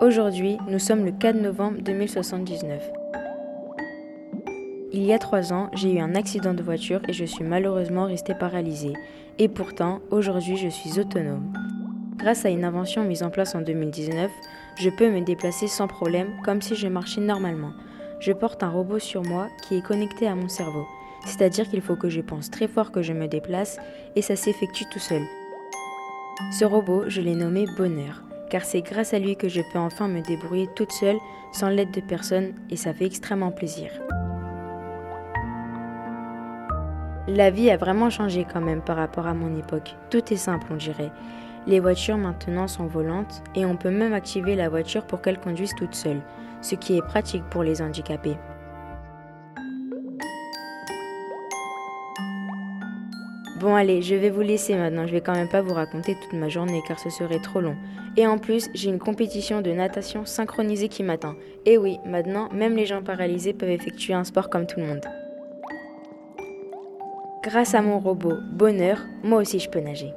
Aujourd'hui, nous sommes le 4 novembre 2079. Il y a trois ans, j'ai eu un accident de voiture et je suis malheureusement restée paralysée. Et pourtant, aujourd'hui, je suis autonome. Grâce à une invention mise en place en 2019, je peux me déplacer sans problème comme si je marchais normalement. Je porte un robot sur moi qui est connecté à mon cerveau. C'est-à-dire qu'il faut que je pense très fort que je me déplace et ça s'effectue tout seul. Ce robot, je l'ai nommé Bonheur, car c'est grâce à lui que je peux enfin me débrouiller toute seule sans l'aide de personne et ça fait extrêmement plaisir. La vie a vraiment changé quand même par rapport à mon époque. Tout est simple, on dirait. Les voitures maintenant sont volantes et on peut même activer la voiture pour qu'elle conduise toute seule, ce qui est pratique pour les handicapés. Bon allez, je vais vous laisser maintenant, je vais quand même pas vous raconter toute ma journée car ce serait trop long. Et en plus, j'ai une compétition de natation synchronisée qui m'attend. Et oui, maintenant, même les gens paralysés peuvent effectuer un sport comme tout le monde. Grâce à mon robot Bonheur, moi aussi je peux nager.